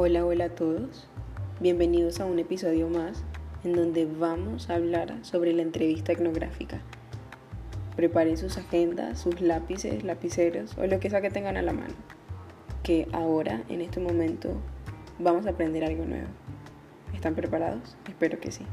Hola, hola a todos. Bienvenidos a un episodio más en donde vamos a hablar sobre la entrevista etnográfica. Preparen sus agendas, sus lápices, lapiceros o lo que sea que tengan a la mano. Que ahora, en este momento, vamos a aprender algo nuevo. ¿Están preparados? Espero que sí.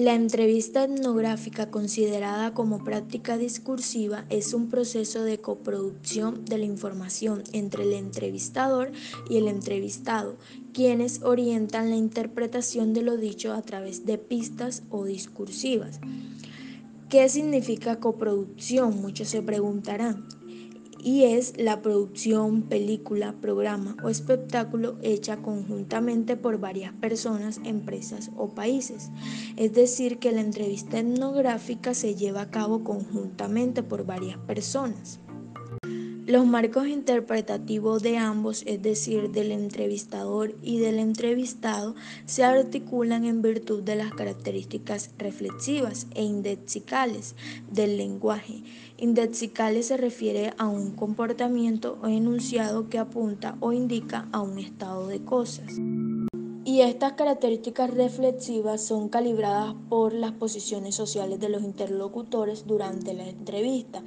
La entrevista etnográfica, considerada como práctica discursiva, es un proceso de coproducción de la información entre el entrevistador y el entrevistado, quienes orientan la interpretación de lo dicho a través de pistas o discursivas. ¿Qué significa coproducción? Muchos se preguntarán y es la producción, película, programa o espectáculo hecha conjuntamente por varias personas, empresas o países. Es decir, que la entrevista etnográfica se lleva a cabo conjuntamente por varias personas. Los marcos interpretativos de ambos, es decir, del entrevistador y del entrevistado, se articulan en virtud de las características reflexivas e indexicales del lenguaje. Indexicales se refiere a un comportamiento o enunciado que apunta o indica a un estado de cosas. Y estas características reflexivas son calibradas por las posiciones sociales de los interlocutores durante la entrevista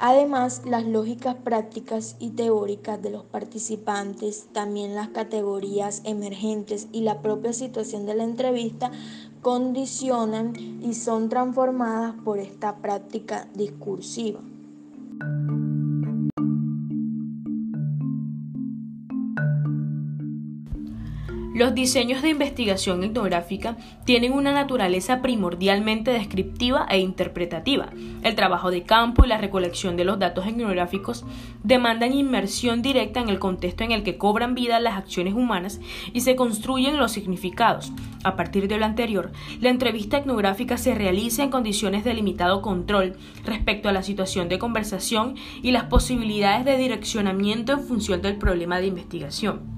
Además, las lógicas prácticas y teóricas de los participantes, también las categorías emergentes y la propia situación de la entrevista condicionan y son transformadas por esta práctica discursiva. Los diseños de investigación etnográfica tienen una naturaleza primordialmente descriptiva e interpretativa. El trabajo de campo y la recolección de los datos etnográficos demandan inmersión directa en el contexto en el que cobran vida las acciones humanas y se construyen los significados. A partir de lo anterior, la entrevista etnográfica se realiza en condiciones de limitado control respecto a la situación de conversación y las posibilidades de direccionamiento en función del problema de investigación.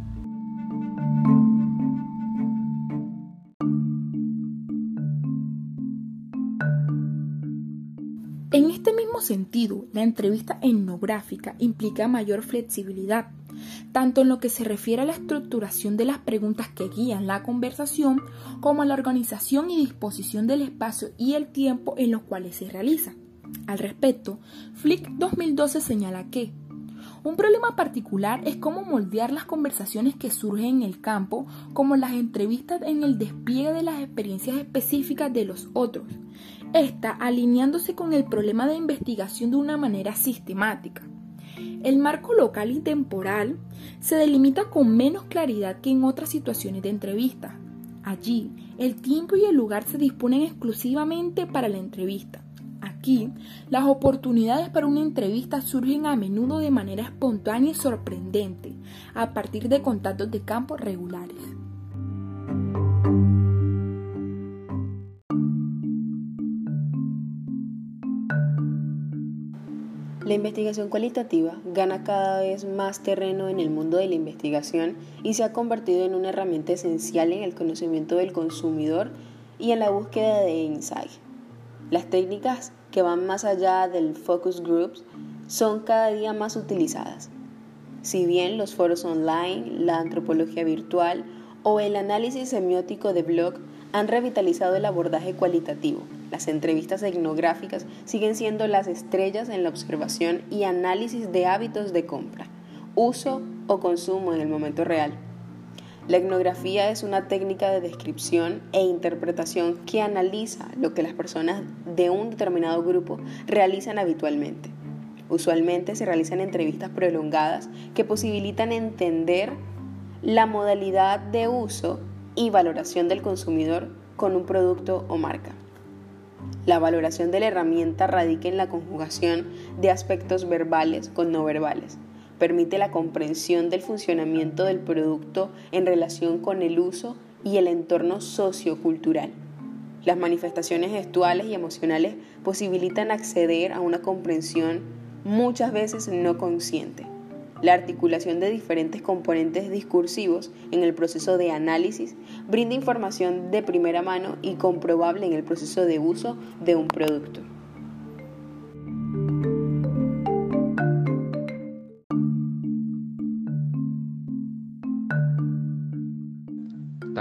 La entrevista etnográfica implica mayor flexibilidad, tanto en lo que se refiere a la estructuración de las preguntas que guían la conversación, como a la organización y disposición del espacio y el tiempo en los cuales se realiza. Al respecto, Flick 2012 señala que un problema particular es cómo moldear las conversaciones que surgen en el campo, como las entrevistas en el despliegue de las experiencias específicas de los otros, esta alineándose con el problema de investigación de una manera sistemática. El marco local y temporal se delimita con menos claridad que en otras situaciones de entrevista. Allí, el tiempo y el lugar se disponen exclusivamente para la entrevista. Aquí, las oportunidades para una entrevista surgen a menudo de manera espontánea y sorprendente, a partir de contactos de campo regulares. La investigación cualitativa gana cada vez más terreno en el mundo de la investigación y se ha convertido en una herramienta esencial en el conocimiento del consumidor y en la búsqueda de insight. Las técnicas que van más allá del focus groups son cada día más utilizadas. Si bien los foros online, la antropología virtual o el análisis semiótico de blog han revitalizado el abordaje cualitativo, las entrevistas etnográficas siguen siendo las estrellas en la observación y análisis de hábitos de compra, uso o consumo en el momento real. La etnografía es una técnica de descripción e interpretación que analiza lo que las personas de un determinado grupo realizan habitualmente. Usualmente se realizan entrevistas prolongadas que posibilitan entender la modalidad de uso y valoración del consumidor con un producto o marca. La valoración de la herramienta radica en la conjugación de aspectos verbales con no verbales. Permite la comprensión del funcionamiento del producto en relación con el uso y el entorno sociocultural. Las manifestaciones gestuales y emocionales posibilitan acceder a una comprensión muchas veces no consciente. La articulación de diferentes componentes discursivos en el proceso de análisis brinda información de primera mano y comprobable en el proceso de uso de un producto.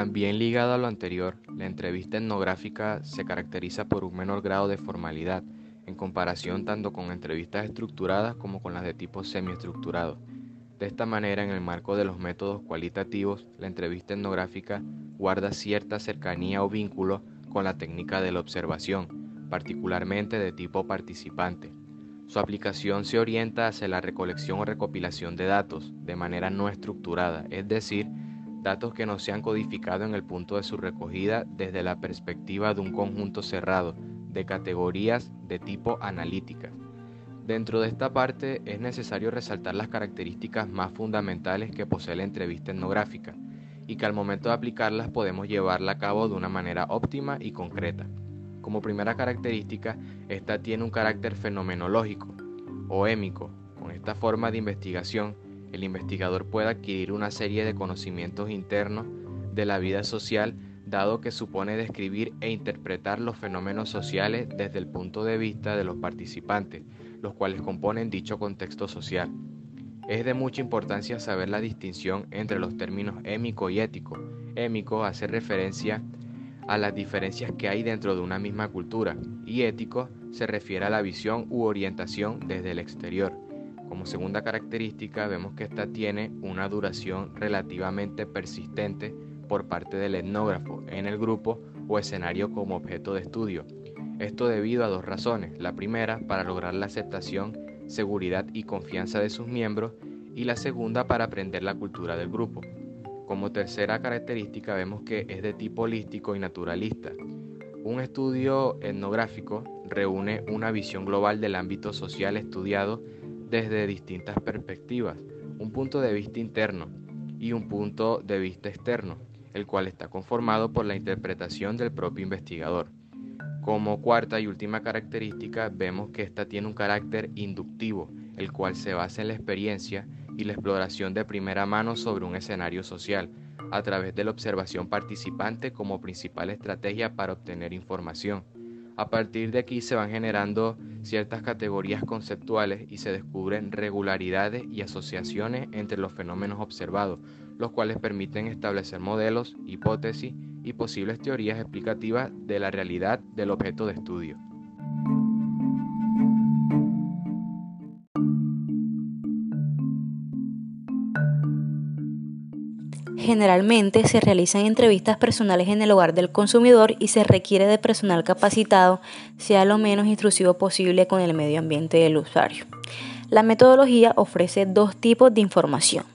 También ligado a lo anterior, la entrevista etnográfica se caracteriza por un menor grado de formalidad en comparación tanto con entrevistas estructuradas como con las de tipo semiestructurado. De esta manera, en el marco de los métodos cualitativos, la entrevista etnográfica guarda cierta cercanía o vínculo con la técnica de la observación, particularmente de tipo participante. Su aplicación se orienta hacia la recolección o recopilación de datos de manera no estructurada, es decir, datos que no se han codificado en el punto de su recogida desde la perspectiva de un conjunto cerrado de categorías de tipo analítica. Dentro de esta parte es necesario resaltar las características más fundamentales que posee la entrevista etnográfica y que al momento de aplicarlas podemos llevarla a cabo de una manera óptima y concreta. Como primera característica, esta tiene un carácter fenomenológico o émico. Con esta forma de investigación, el investigador puede adquirir una serie de conocimientos internos de la vida social, dado que supone describir e interpretar los fenómenos sociales desde el punto de vista de los participantes, los cuales componen dicho contexto social. Es de mucha importancia saber la distinción entre los términos émico y ético. Émico hace referencia a las diferencias que hay dentro de una misma cultura y ético se refiere a la visión u orientación desde el exterior. Como segunda característica vemos que esta tiene una duración relativamente persistente por parte del etnógrafo en el grupo o escenario como objeto de estudio. Esto debido a dos razones. La primera, para lograr la aceptación, seguridad y confianza de sus miembros y la segunda, para aprender la cultura del grupo. Como tercera característica vemos que es de tipo holístico y naturalista. Un estudio etnográfico reúne una visión global del ámbito social estudiado desde distintas perspectivas, un punto de vista interno y un punto de vista externo, el cual está conformado por la interpretación del propio investigador. Como cuarta y última característica, vemos que ésta tiene un carácter inductivo, el cual se basa en la experiencia y la exploración de primera mano sobre un escenario social, a través de la observación participante como principal estrategia para obtener información. A partir de aquí se van generando ciertas categorías conceptuales y se descubren regularidades y asociaciones entre los fenómenos observados, los cuales permiten establecer modelos, hipótesis y posibles teorías explicativas de la realidad del objeto de estudio. Generalmente se realizan entrevistas personales en el hogar del consumidor y se requiere de personal capacitado, sea lo menos intrusivo posible con el medio ambiente del usuario. La metodología ofrece dos tipos de información.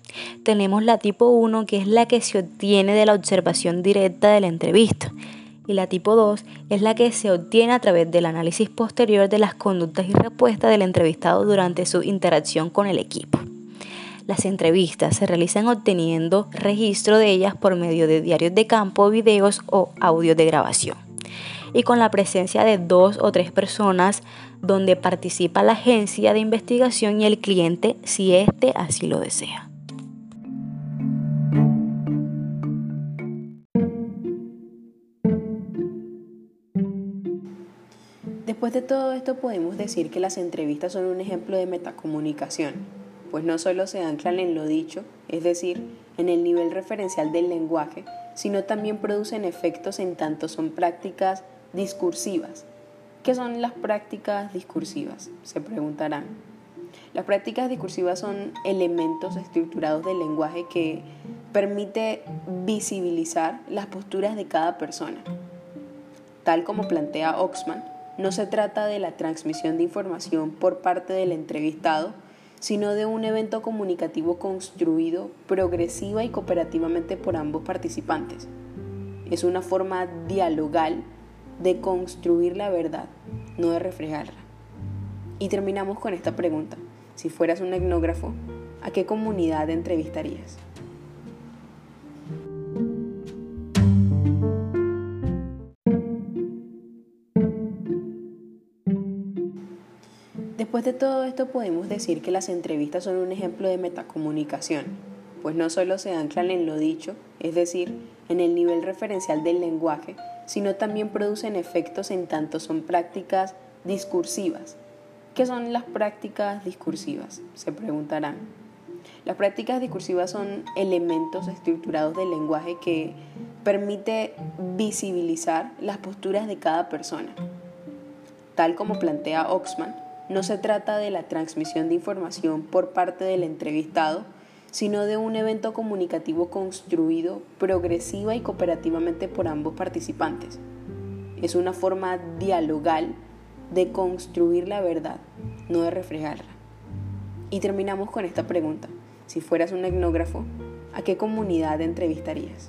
Tenemos la tipo 1, que es la que se obtiene de la observación directa de la entrevista, y la tipo 2 es la que se obtiene a través del análisis posterior de las conductas y respuestas del entrevistado durante su interacción con el equipo. Las entrevistas se realizan obteniendo registro de ellas por medio de diarios de campo, videos o audios de grabación. Y con la presencia de dos o tres personas donde participa la agencia de investigación y el cliente si éste así lo desea. Después de todo esto podemos decir que las entrevistas son un ejemplo de metacomunicación pues no solo se anclan en lo dicho, es decir, en el nivel referencial del lenguaje, sino también producen efectos en tanto son prácticas discursivas. ¿Qué son las prácticas discursivas? Se preguntarán. Las prácticas discursivas son elementos estructurados del lenguaje que permite visibilizar las posturas de cada persona. Tal como plantea Oxman, no se trata de la transmisión de información por parte del entrevistado, sino de un evento comunicativo construido progresiva y cooperativamente por ambos participantes. Es una forma dialogal de construir la verdad, no de reflejarla. Y terminamos con esta pregunta. Si fueras un etnógrafo, ¿a qué comunidad entrevistarías? Después de todo esto podemos decir que las entrevistas son un ejemplo de metacomunicación, pues no solo se anclan en lo dicho, es decir, en el nivel referencial del lenguaje, sino también producen efectos en tanto son prácticas discursivas. ¿Qué son las prácticas discursivas? Se preguntarán. Las prácticas discursivas son elementos estructurados del lenguaje que permite visibilizar las posturas de cada persona. Tal como plantea Oxman, no se trata de la transmisión de información por parte del entrevistado, sino de un evento comunicativo construido progresiva y cooperativamente por ambos participantes. Es una forma dialogal de construir la verdad, no de reflejarla. Y terminamos con esta pregunta. Si fueras un etnógrafo, ¿a qué comunidad entrevistarías?